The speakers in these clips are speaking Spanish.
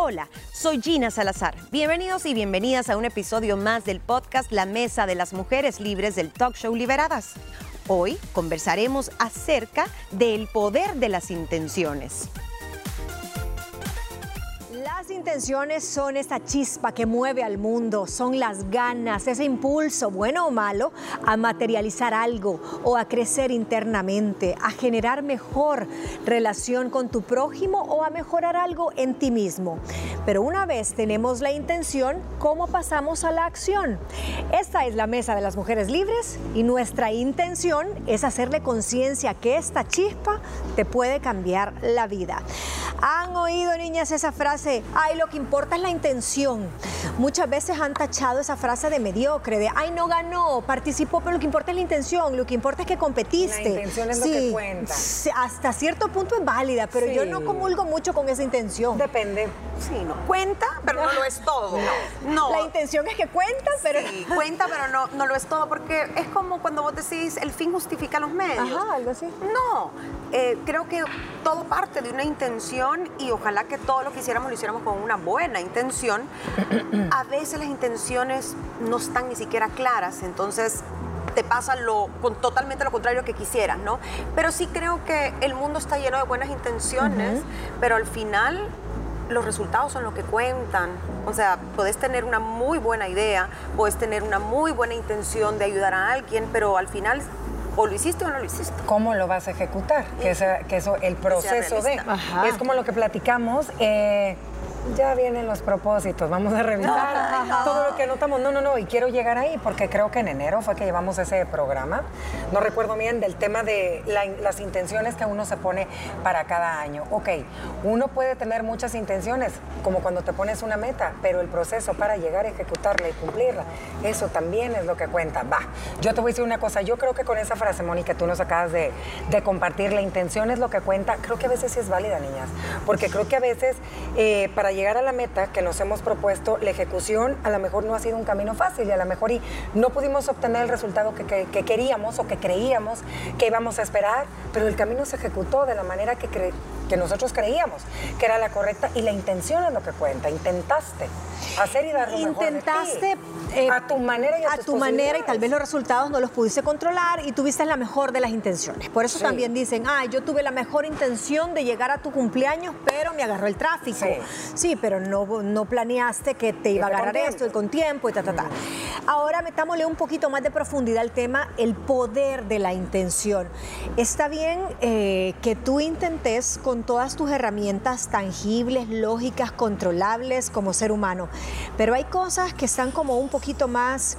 Hola, soy Gina Salazar. Bienvenidos y bienvenidas a un episodio más del podcast La Mesa de las Mujeres Libres del Talk Show Liberadas. Hoy conversaremos acerca del poder de las intenciones. Intenciones son esa chispa que mueve al mundo, son las ganas, ese impulso, bueno o malo, a materializar algo o a crecer internamente, a generar mejor relación con tu prójimo o a mejorar algo en ti mismo. Pero una vez tenemos la intención, ¿cómo pasamos a la acción? Esta es la mesa de las mujeres libres y nuestra intención es hacerle conciencia que esta chispa te puede cambiar la vida. ¿Han oído, niñas, esa frase? Ay, lo que importa es la intención. Muchas veces han tachado esa frase de mediocre, de ay, no ganó, participó, pero lo que importa es la intención, lo que importa es que competiste. La intención es lo que cuenta. Hasta cierto punto es válida, pero yo no comulgo mucho con esa intención. Depende. Sí, no. Cuenta, pero no lo es todo. No. La intención es que cuenta, pero. Sí, cuenta, pero no, no lo es todo, porque es como cuando vos decís el fin justifica los medios. Ajá, algo así. No. Eh, creo que todo parte de una intención y ojalá que todo lo que hiciéramos lo hiciéramos con una buena intención. A veces las intenciones no están ni siquiera claras, entonces te pasa lo, con totalmente lo contrario que quisieras, ¿no? Pero sí creo que el mundo está lleno de buenas intenciones, pero al final los resultados son lo que cuentan. O sea, puedes tener una muy buena idea, puedes tener una muy buena intención de ayudar a alguien, pero al final o lo hiciste o no lo hiciste. ¿Cómo lo vas a ejecutar? Que, que eso, el proceso de... Es como lo que platicamos. Eh, ya vienen los propósitos, vamos a revisar todo lo que anotamos. No, no, no, y quiero llegar ahí porque creo que en enero fue que llevamos ese programa. No recuerdo bien del tema de las intenciones que uno se pone para cada año. Ok, uno puede tener muchas intenciones, como cuando te pones una meta, pero el proceso para llegar a ejecutarla y cumplirla, eso también es lo que cuenta. Va, yo te voy a decir una cosa, yo creo que con esa frase, Mónica, tú nos acabas de, compartir, la intención es lo que cuenta, creo que a veces sí es válida, niñas, porque creo que a veces eh, para llegar a la meta que nos hemos propuesto, la ejecución a lo mejor no ha sido un camino fácil y a lo mejor y no pudimos obtener el resultado que, queríamos o que creíamos que íbamos a esperar, pero el camino se ejecutó de la manera que, que nosotros creíamos que era la correcta y la intención es lo que cuenta. Intentaste hacer y dar lo Intentaste eh, a tu manera y a, a tu manera y tal vez los resultados no los pudiste controlar y tuviste la mejor de las intenciones. Por eso también dicen, ah, yo tuve la mejor intención de llegar a tu cumpleaños, pero me agarró el tráfico. Sí, pero no, no planeaste que te iba a agarrar esto y con tiempo y ta, ta, ta. Ahora metámosle un poquito más de profundidad al tema, el poder de la intención. Está bien eh, que tú intentes con todas tus herramientas tangibles, lógicas, controlables como ser humano, pero hay cosas que están como un poquito más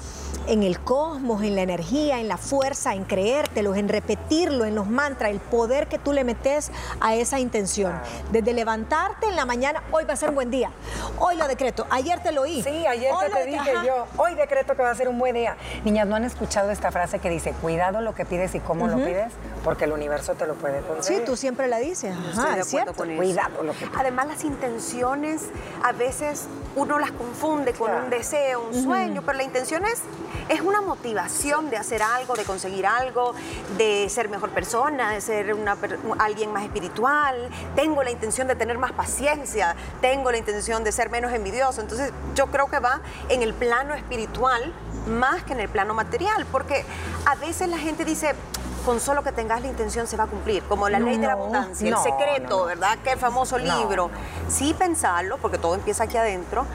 en el cosmos, en la energía, en la fuerza, en creértelo, en repetirlo, en los mantras, el poder que tú le metes a esa intención. Desde levantarte en la mañana, hoy va a ser un buen día, hoy lo decreto, ayer te lo oí. Sí, ayer te, dije yo, hoy decreto que va a ser un buen día. Niñas, ¿no han escuchado esta frase que dice, cuidado lo que pides y cómo lo pides? Porque el universo te lo puede conceder. Sí, tú siempre la dices. Ajá, es cierto. Con Cuidado lo que Además, las intenciones a veces uno las confunde con un deseo, un sueño, pero la intención es es una motivación de hacer algo, de conseguir algo, de ser mejor persona, de ser una, alguien más espiritual. Tengo la intención de tener más paciencia, tengo la intención de ser menos envidioso. Entonces yo creo que va en el plano espiritual más que en el plano material, porque a veces la gente dice, con solo que tengas la intención se va a cumplir, como la ley de la abundancia, el secreto, ¿verdad? Que el famoso libro. Sí pensarlo, porque todo empieza aquí adentro,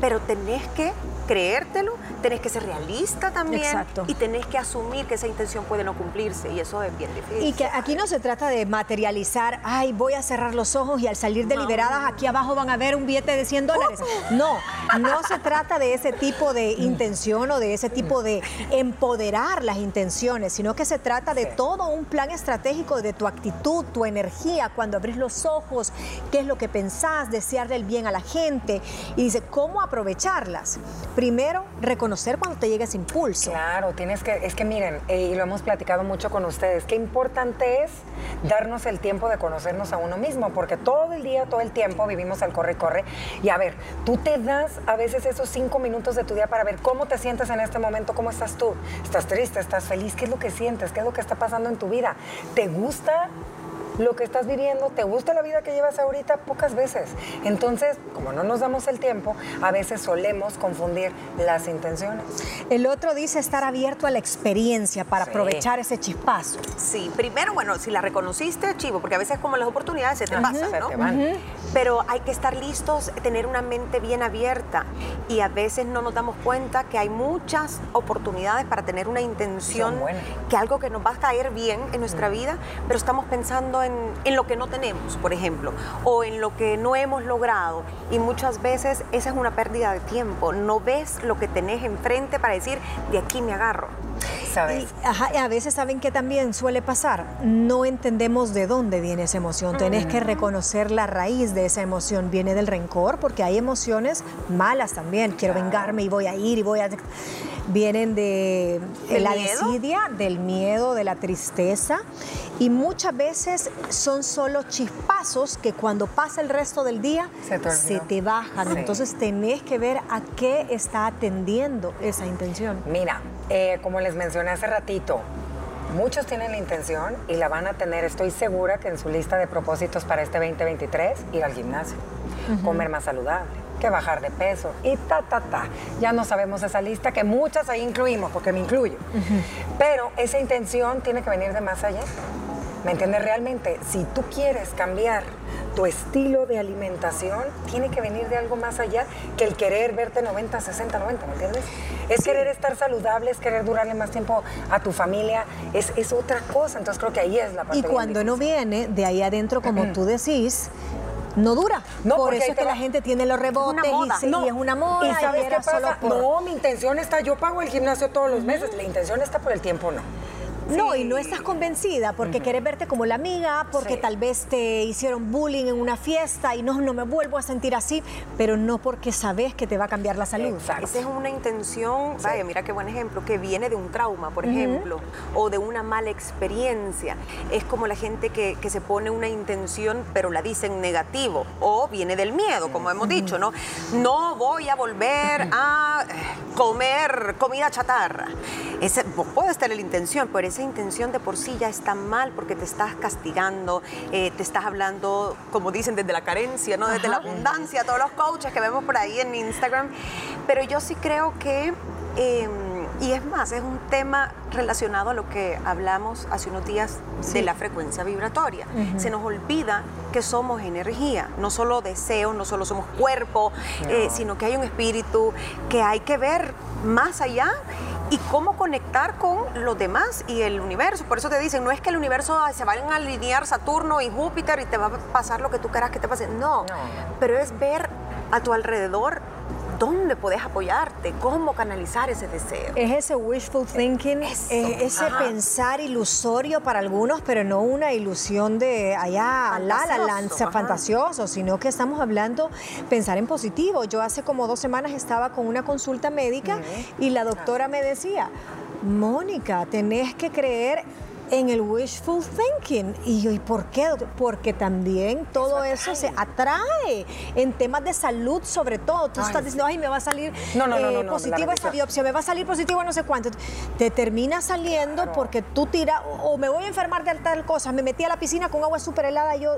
pero tenés que creértelo, tenés que ser realista también Exacto. y tenés que asumir que esa intención puede no cumplirse y eso es bien difícil. Y que aquí no se trata de materializar, ay, voy a cerrar los ojos y al salir deliberadas aquí abajo van a ver un billete de 100 dólares. No, no se trata de ese tipo de intención o de ese tipo de empoderar las intenciones, sino que se trata de todo un plan estratégico de tu actitud, tu energía, cuando abrís los ojos, qué es lo que pensás, desearle el bien a la gente y dice, ¿cómo aprovecharlas? Primero, reconocer cuando te llega ese impulso. Claro, tienes que, es que miren, eh, y lo hemos platicado mucho con ustedes, qué importante es darnos el tiempo de conocernos a uno mismo, porque todo el día, todo el tiempo vivimos al corre, corre. Y a ver, tú te das a veces esos cinco minutos de tu día para ver cómo te sientes en este momento, cómo estás tú. ¿Estás triste? ¿Estás feliz? ¿Qué es lo que sientes? ¿Qué es lo que está pasando en tu vida? ¿Te gusta lo que estás viviendo, te gusta la vida que llevas ahorita, pocas veces. Entonces, como no nos damos el tiempo, a veces solemos confundir las intenciones. El otro dice estar abierto a la experiencia para aprovechar ese chispazo. Sí, primero, bueno, si la reconociste, chivo, porque a veces como las oportunidades se te pasan, ¿no? Pero hay que estar listos, tener una mente bien abierta y a veces no nos damos cuenta que hay muchas oportunidades para tener una intención, que algo que nos va a caer bien en nuestra vida, pero estamos pensando en, en lo que no tenemos, por ejemplo, o en lo que no hemos logrado y muchas veces esa es una pérdida de tiempo. No ves lo que tenés enfrente para decir, de aquí me agarro. A veces saben que también suele pasar, no entendemos de dónde viene esa emoción. Tenés que reconocer la raíz de esa emoción. Viene del rencor, porque hay emociones malas también. Quiero vengarme y voy a ir y voy a vienen de, la desidia, del miedo, de la tristeza y muchas veces son solo chispazos que cuando pasa el resto del día se te, bajan. Entonces tenés que ver a qué está atendiendo esa intención. Mira, eh, como les mencioné hace ratito, Muchos tienen la intención y la van a tener, estoy segura que en su lista de propósitos para este 2023, ir al gimnasio, comer más saludable, que bajar de peso y ta, ta, ta. Ya no sabemos esa lista que muchas ahí incluimos, porque me incluyo. Pero esa intención tiene que venir de más allá. ¿Me entiendes? Realmente, si tú quieres cambiar tu estilo de alimentación, tiene que venir de algo más allá que el querer verte 90, 60, 90, ¿me entiendes? Es querer estar saludable, es querer durarle más tiempo a tu familia, es, es otra cosa. Entonces creo que ahí es la parte. Y cuando no viene de ahí adentro, como tú decís, no dura. No, Por eso es que la gente tiene los rebotes y, y, es una moda. ¿Y sabes qué pasa? No, mi intención está, yo pago el gimnasio todos los meses, la intención está por el tiempo, no. No, y no estás convencida porque quieres verte como la amiga, porque tal vez te hicieron bullying en una fiesta y no, no me vuelvo a sentir así, pero no porque sabes que te va a cambiar la salud. Esa es una intención, vaya, mira qué buen ejemplo, que viene de un trauma, por ejemplo, o de una mala experiencia. Es como la gente que, se pone una intención, pero la dice en negativo, o viene del miedo, como hemos dicho, ¿no? No voy a volver a comer comida chatarra. Ese, puede estar la intención, pero esa intención de por sí ya está mal porque te estás castigando, eh, te estás hablando, como dicen, desde la carencia, ¿no? desde la abundancia, todos los coaches que vemos por ahí en Instagram. Pero yo sí creo que... Em, y es más, es un tema relacionado a lo que hablamos hace unos días de la frecuencia vibratoria. Se nos olvida que somos energía, no solo deseo, no solo somos cuerpo, eh, sino que hay un espíritu, que hay que ver más allá y cómo conectar con los demás y el universo. Por eso te dicen, no es que el universo se vayan a alinear Saturno y Júpiter y te va a pasar lo que tú quieras que te pase. no. pero es ver a tu alrededor dónde puedes apoyarte, cómo canalizar ese deseo. Es ese wishful thinking, ese pensar ilusorio para algunos, pero no una ilusión de allá, la, la, lanza fantasioso, sino que estamos hablando pensar en positivo. Yo hace como dos semanas estaba con una consulta médica y la doctora me decía, Mónica, tenés que creer en el wishful thinking. Y yo, ¿y por qué? Porque también todo eso, se atrae en temas de salud, sobre todo. Tú estás diciendo, ay, me va a salir no, no, eh, positivo esta biopsia, me va a salir positivo no sé cuánto. Te termina saliendo porque tú tiras, o, me voy a enfermar de tal cosa, me metí a la piscina con agua súper helada, yo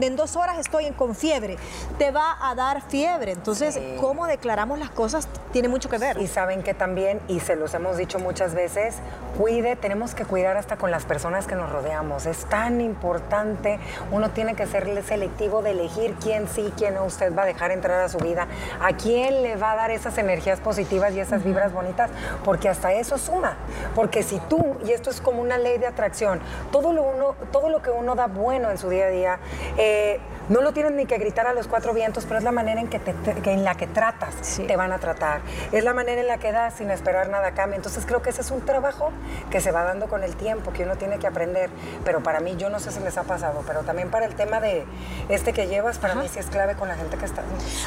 en dos horas estoy con fiebre. Te va a dar fiebre. Entonces, cómo declaramos las cosas tiene mucho que ver. Y saben que también, y se los hemos dicho muchas veces, cuide, tenemos que cuidar hasta con las personas personas que nos rodeamos. Es tan importante, uno tiene que ser selectivo de elegir quién sí, quién no usted va a dejar entrar a su vida, a quién le va a dar esas energías positivas y esas vibras bonitas, porque hasta eso suma. Porque si tú, y esto es como una ley de atracción, todo lo, uno, todo lo que uno da bueno en su día a día, eh, no lo tienes ni que gritar a los cuatro vientos, pero es la manera en, que, en la que tratas, te van a tratar. Es la manera en la que das sin esperar nada a cambio. Entonces creo que ese es un trabajo que se va dando con el tiempo, que uno tiene que aprender, pero para mí, yo no sé si les ha pasado, pero también para el tema de este que llevas, para mí sí es clave con la gente que está.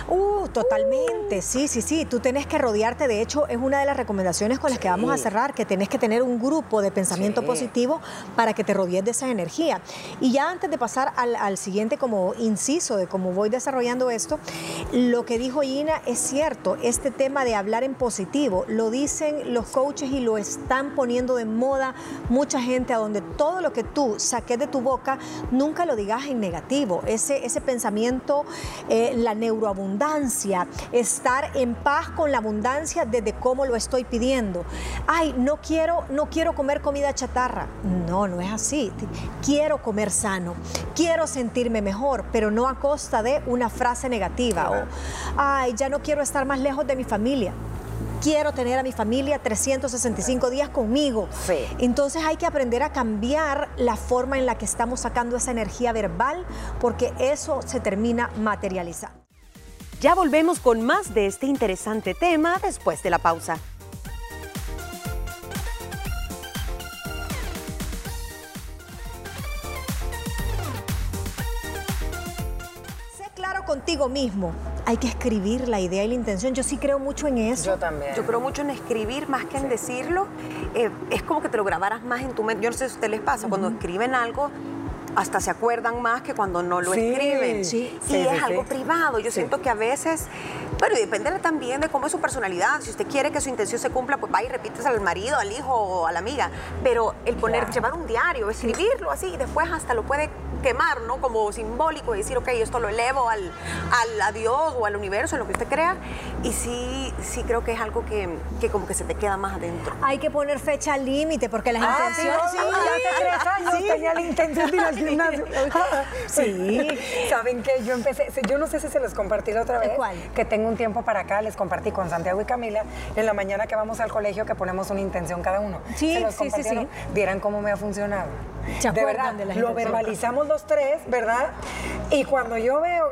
Uh, totalmente, sí, sí, sí, tú tienes que rodearte, de hecho, es una de las recomendaciones con las que vamos a cerrar, que tenés que tener un grupo de pensamiento positivo para que te rodees de esa energía. Y ya antes de pasar al, al siguiente como inciso de cómo voy desarrollando esto, lo que dijo Ina es cierto, este tema de hablar en positivo, lo dicen los coaches y lo están poniendo de moda mucha gente a donde todo lo que tú saques de tu boca, nunca lo digas en negativo. Ese, ese pensamiento, eh, la neuroabundancia, estar en paz con la abundancia desde cómo lo estoy pidiendo. Ay, no quiero, no quiero comer comida chatarra. No, no es así. Quiero comer sano, quiero sentirme mejor, no a costa de una frase negativa. O, ay, ya no quiero estar más lejos de mi familia quiero tener a mi familia 365 días conmigo. Entonces hay que aprender a cambiar la forma en la que estamos sacando esa energía verbal porque eso se termina materializando. Ya volvemos con más de este interesante tema después de la pausa. Contigo mismo, hay que escribir la idea y la intención. Yo sí creo mucho en eso. Yo también. Yo creo mucho en escribir más que en decirlo. Eh, es como que te lo grabaras más en tu mente. Yo no sé si a ustedes les pasa, cuando escriben algo, hasta se acuerdan más que cuando no lo escriben. Sí, y es algo privado. Yo siento que a veces, bueno, y depende también de cómo es su personalidad. Si usted quiere que su intención se cumpla, pues va y repites al marido, al hijo o a la amiga. Pero el poner, llevar un diario, escribirlo así, y después hasta lo puede quemar, ¿no? Como simbólico y decir, ok, esto lo elevo al, al a Dios o al universo, en lo que usted crea. Y sí, sí creo que es algo que, que como que se te queda más adentro. Hay que poner fecha límite porque las ah, intenciones... Sí, ya te tenía la intención de ir al gimnasio. sí. ¿Saben qué? Yo empecé, yo no sé si se los compartí la otra vez. ¿Cuál? Que tengo un tiempo para acá, les compartí con Santiago y Camila, en la mañana que vamos al colegio, que ponemos una intención cada uno. Sí, se los sí, sí, sí. Vieran cómo me ha funcionado. de verdad, lo verbalizamos los tres, ¿verdad? Y cuando yo veo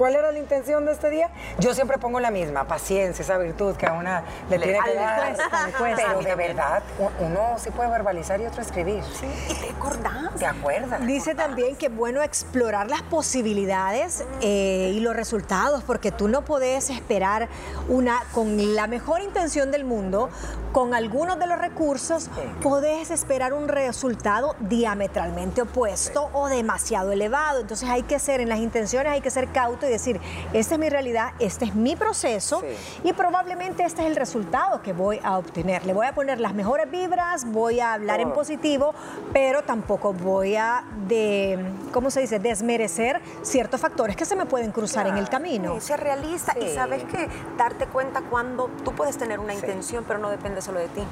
cuál era la intención de este día, yo siempre pongo la misma, paciencia, esa virtud que a una le, tiene que dar. Pero de verdad, uno sí puede verbalizar y otro escribir. Sí. Y te acordás. Te acuerdas. Dice también que es bueno explorar las posibilidades eh, y los resultados, porque tú no puedes esperar una, con la mejor intención del mundo, con algunos de los recursos, puedes esperar un resultado diametralmente opuesto o demasiado elevado. Entonces hay que ser, en las intenciones hay que ser cauto y decir, esta es mi realidad, este es mi proceso y probablemente este es el resultado que voy a obtener. Le voy a poner las mejores vibras, voy a hablar en positivo, pero tampoco voy a, de, ¿cómo se dice?, desmerecer ciertos factores que se me pueden cruzar en el camino. Y ser realista y sabes que darte cuenta cuando tú puedes tener una intención, pero no depende solo de ti.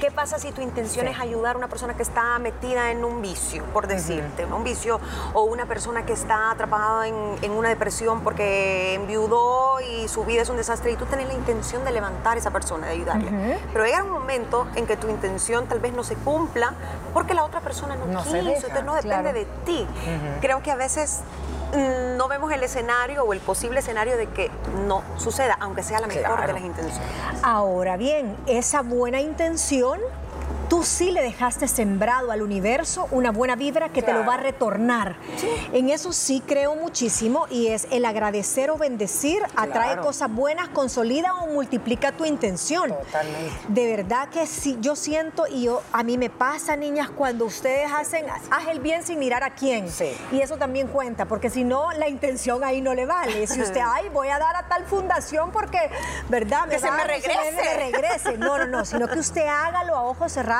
¿Qué pasa si tu intención es ayudar a una persona que está metida en un vicio, por decirte, un vicio, o una persona que está atrapada en, en una depresión porque enviudó y su vida es un desastre y tú tienes la intención de levantar a esa persona, de ayudarle. Pero llega un momento en que tu intención tal vez no se cumpla porque la otra persona no, quiso, entonces no depende de ti. Creo que a veces mm, no vemos el escenario o el posible escenario de que no suceda, aunque sea la mejor de las intenciones. Ahora bien, esa buena intención tú sí le dejaste sembrado al universo una buena vibra que te lo va a retornar. En eso sí creo muchísimo y es el agradecer o bendecir atrae cosas buenas, consolida o multiplica tu intención. Totalmente. De verdad que sí, yo siento y yo, a mí me pasa, niñas, cuando ustedes hacen, haz el bien sin mirar a quién. Y eso también cuenta, porque si no, la intención ahí no le vale. Si usted, ay, voy a dar a tal fundación porque, ¿verdad? que se me regrese. me regrese. No, no, no, sino que usted hágalo a ojos cerrados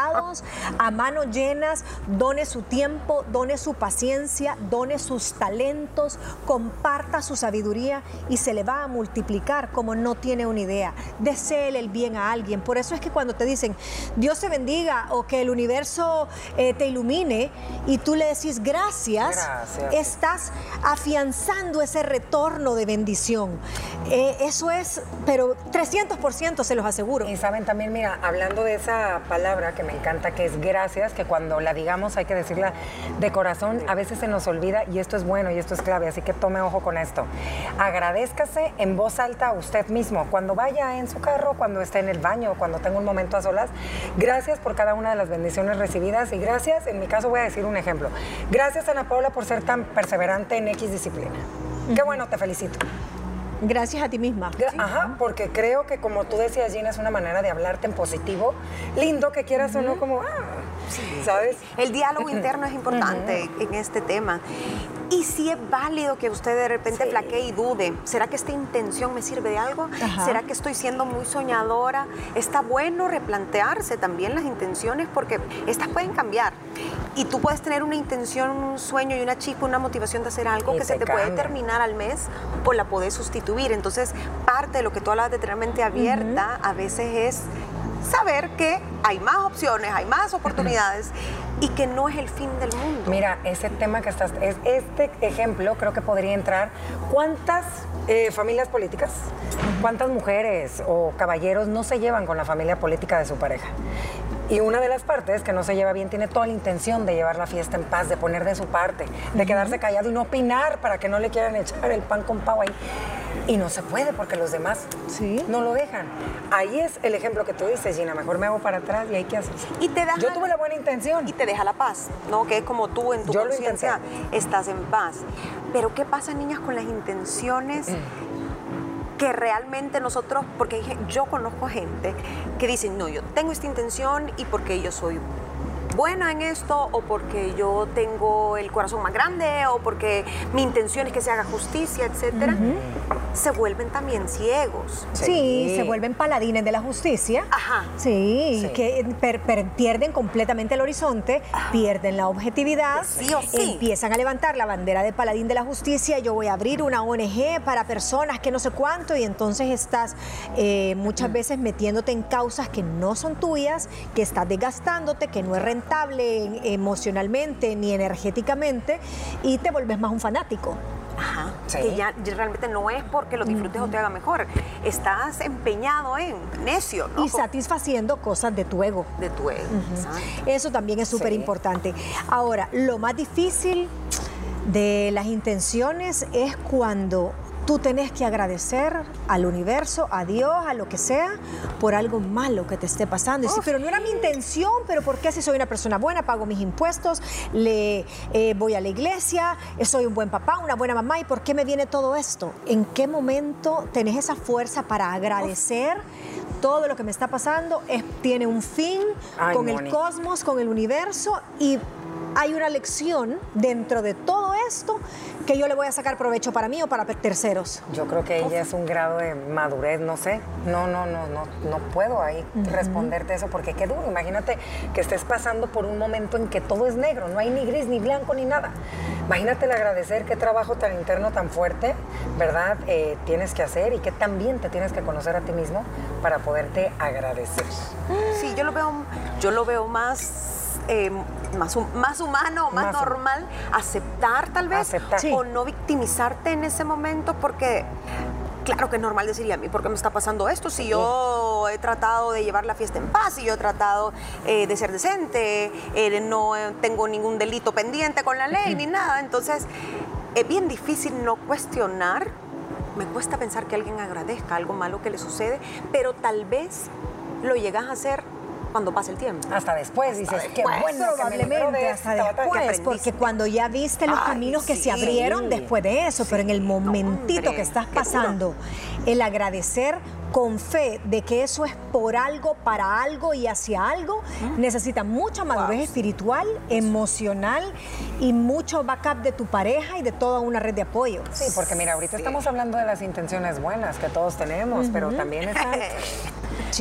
a manos llenas, done su tiempo, done su paciencia, done sus talentos, comparta su sabiduría y se le va a multiplicar como no tiene una idea. Deseele el bien a alguien. Por eso es que cuando te dicen Dios te bendiga o que el universo eh, te ilumine y tú le decís gracias, estás afianzando ese retorno de bendición. Eh, eso es, pero 300% se los aseguro. Y saben también, mira, hablando de esa palabra que me encanta, que es gracias, que cuando la digamos hay que decirla de corazón, a veces se nos olvida y esto es bueno y esto es clave, así que tome ojo con esto. Agradezcase en voz alta a usted mismo, cuando vaya en su carro, cuando esté en el baño, cuando tenga un momento a solas, gracias por cada una de las bendiciones recibidas y gracias, en mi caso voy a decir un ejemplo, gracias Ana Paula por ser tan perseverante en X disciplina. Qué bueno, te felicito. Gracias a ti misma. Ajá, porque creo que como tú decías, Gina, es una manera de hablarte en positivo. Lindo que quieras o no, como, ah, ¿sabes? El diálogo interno es importante en este tema. Y si es válido que usted de repente flaquee y dude, ¿será que esta intención me sirve de algo? ¿Será que estoy siendo muy soñadora? Está bueno replantearse también las intenciones porque estas pueden cambiar. Y tú puedes tener una intención, un sueño y una chica, una motivación de hacer algo que se te puede terminar al mes o la puedes sustituir. Entonces, parte de lo que tú hablas de tener mente abierta a veces es saber que hay más opciones, hay más oportunidades y que no es el fin del mundo. Mira, ese tema que estás, es, este ejemplo creo que podría entrar. ¿Cuántas eh, familias políticas, cuántas mujeres o caballeros no se llevan con la familia política de su pareja? Y una de las partes que no se lleva bien tiene toda la intención de llevar la fiesta en paz, de poner de su parte, de quedarse callado y no opinar para que no le quieran echar el pan con pavo ahí. Y no se puede porque los demás ¿Sí? no lo dejan. Ahí es el ejemplo que tú dices, Gina, mejor me hago para atrás y hay que hacer. Y te Yo tuve la buena intención. Y te deja la paz, ¿no? Que es como tú en tu conciencia estás en paz. Pero ¿qué pasa, niñas, con las intenciones? Mm que realmente nosotros, porque yo conozco gente que dicen, no, yo tengo esta intención y porque yo soy buena en esto o porque yo tengo el corazón más grande o porque mi intención es que se haga justicia, etcétera, se vuelven también ciegos. Sí. se vuelven paladines de la justicia. Ajá. Sí, que pierden completamente el horizonte, pierden la objetividad, sí o sí. empiezan a levantar la bandera de paladín de la justicia, yo voy a abrir una ONG para personas que no sé cuánto y entonces estás eh, muchas mm. veces metiéndote en causas que no son tuyas, que estás desgastándote, que no es rentable emocionalmente ni energéticamente y te vuelves más un fanático. Ajá. Que ya realmente no es porque lo disfrutes o te haga mejor. Estás empeñado en necio. Y satisfaciendo cosas de tu ego. De tu ego. Eso también es súper importante. Ahora, lo más difícil de las intenciones es cuando Tú tenés que agradecer al universo, a Dios, a lo que sea, por algo malo que te esté pasando. Y pero no era mi intención, pero ¿por qué si soy una persona buena, pago mis impuestos, le eh, voy a la iglesia, soy un buen papá, una buena mamá, ¿y por qué me viene todo esto? ¿En qué momento tenés esa fuerza para agradecer? todo lo que me está pasando es, tiene un fin con el cosmos, con el universo y hay una lección dentro de todo esto que yo le voy a sacar provecho para mí o para terceros. Yo creo que ella es un grado de madurez, no sé. No, no, no, no, no puedo ahí responderte eso porque qué duro. Imagínate que estés pasando por un momento en que todo es negro, no hay ni gris, ni blanco, ni nada. Imagínate el agradecer qué trabajo tan interno, tan fuerte, ¿verdad? Eh, tienes que hacer y que también te tienes que conocer a ti mismo para poderte agradecer. Sí, yo lo veo, yo lo veo más eh, más, más humano, más, normal, aceptar tal vez, o no victimizarte en ese momento porque claro que es normal decir, a mí por qué me está pasando esto? Si yo he tratado de llevar la fiesta en paz, si yo he tratado eh, de ser decente, eh, no tengo ningún delito pendiente con la ley ni nada. Entonces, es bien difícil no cuestionar. Me cuesta pensar que alguien agradezca algo malo que le sucede, pero tal vez lo llegas a hacer cuando pasa el tiempo. Hasta después, dices, qué bueno. Probablemente hasta después, porque cuando ya viste los caminos que se abrieron después de eso, pero en el momentito que estás pasando, el agradecer con fe de que eso es por algo, para algo y hacia algo, necesita mucha madurez espiritual, emocional y mucho backup de tu pareja y de toda una red de apoyo. Sí, porque mira, ahorita estamos hablando de las intenciones buenas que todos tenemos, pero también están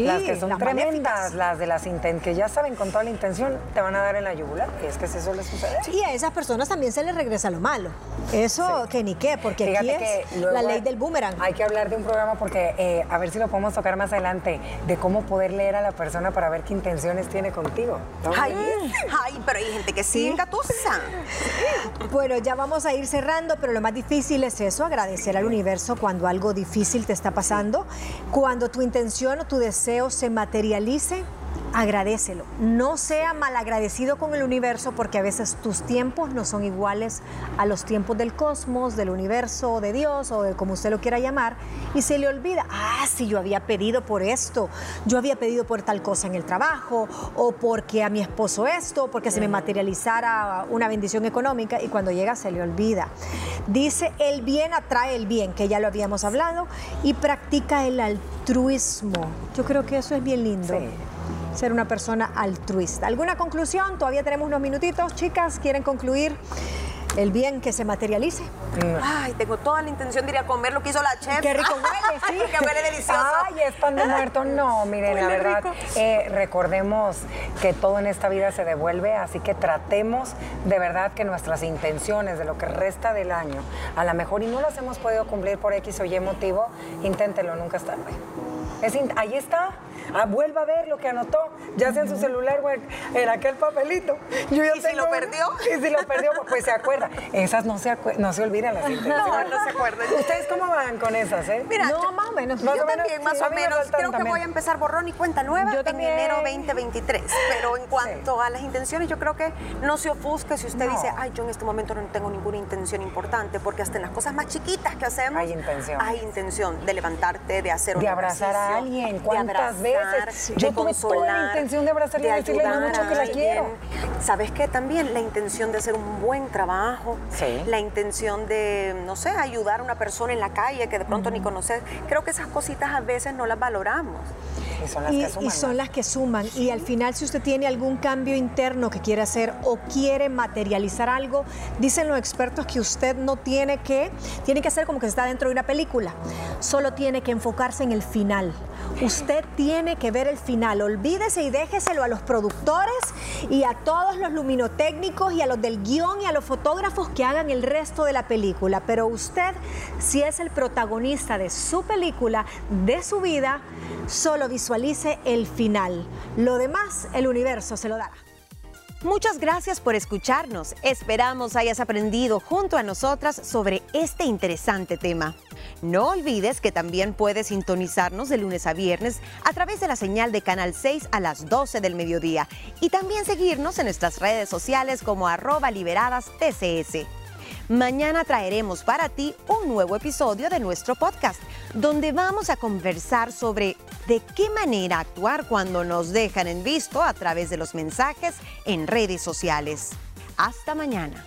las que son tremendas, las de las que ya saben con toda la intención, te van a dar en la yugular, es que eso le sucede. Y a esas personas también se les regresa lo malo. Eso que ni qué, porque aquí es la ley del boomerang. Hay que hablar de un programa porque eh, a ver si lo podemos tocar más adelante, de cómo poder leer a la persona para ver qué intenciones tiene contigo. Ay, ay, pero hay gente que sí engatusa. Bueno, ya vamos a ir cerrando, pero lo más difícil es eso, agradecer al universo cuando algo difícil te está pasando, cuando tu intención o tu deseo se materialice agradecelo. No sea malagradecido con el universo porque a veces tus tiempos no son iguales a los tiempos del cosmos, del universo, de Dios o de como usted lo quiera llamar y se le olvida, ah, si yo había pedido por esto, yo había pedido por tal cosa en el trabajo o porque a mi esposo esto, porque se me materializara una bendición económica y cuando llega se le olvida. Dice, el bien atrae el bien, que ya lo habíamos hablado, y practica el altruismo. Yo creo que eso es bien lindo ser una persona altruista. ¿Alguna conclusión? Todavía tenemos unos minutitos. Chicas, ¿quieren concluir? el bien que se materialice. Ay, tengo toda la intención de ir a comer lo que hizo la chef. Qué rico huele, sí. que huele delicioso. Ay, es pan de muerto. No, miren, la verdad, eh, recordemos que todo en esta vida se devuelve, así que tratemos de verdad que nuestras intenciones de lo que resta del año, a lo mejor y no las hemos podido cumplir por X o Y motivo, inténtelo, nunca es tarde. ahí está. Ah, vuelva a ver lo que anotó, ya sea en su celular o en, aquel papelito. Yo ¿Y si lo perdió? Y si lo perdió, pues se acuerda. Esas no se, no se olvidan las intenciones. No, no se acuerdan. ¿Ustedes cómo van con esas, eh? Mira, no, más o menos. yo también, más o menos. Creo que voy a empezar borrón y cuenta nueva yo en enero 2023. Pero en cuanto a las intenciones, yo creo que no se ofusque si usted dice, ay, yo en este momento no tengo ninguna intención importante, porque hasta en las cosas más chiquitas que hacemos, hay intención. Hay intención de levantarte, de hacer un De abrazar a alguien. ¿Cuántas veces? Yo tuve toda la intención de abrazarle y decirle lo mucho que la quiero. ¿Sabes qué? También la intención de hacer un buen trabajo, la intención de, no sé, ayudar a una persona en la calle que de pronto ni conoces. Creo que esas cositas a veces no las valoramos. Y son las que suman. Y son las que suman. Y al final, si usted tiene algún cambio interno que quiere hacer o quiere materializar algo, dicen los expertos que usted no tiene que, tiene que hacer como que está dentro de una película. Solo tiene que enfocarse en el final. Usted tiene que ver el final. Olvídese y déjeselo a los productores y a todos los luminotécnicos y a los del guion y a los fotógrafos que hagan el resto de la película. Pero usted, si es el protagonista de su película, de su vida, solo visualice el final. Lo demás, el universo se lo dará. Muchas gracias por escucharnos. Esperamos hayas aprendido junto a nosotras sobre este interesante tema. No olvides que también puedes sintonizarnos de lunes a viernes a través de la señal de Canal 6 a las 12 del mediodía y también seguirnos en nuestras redes sociales como arroba liberadas TCS. Mañana traeremos para ti un nuevo episodio de nuestro podcast, donde vamos a conversar sobre de qué manera actuar cuando nos dejan en visto a través de los mensajes en redes sociales. Hasta mañana.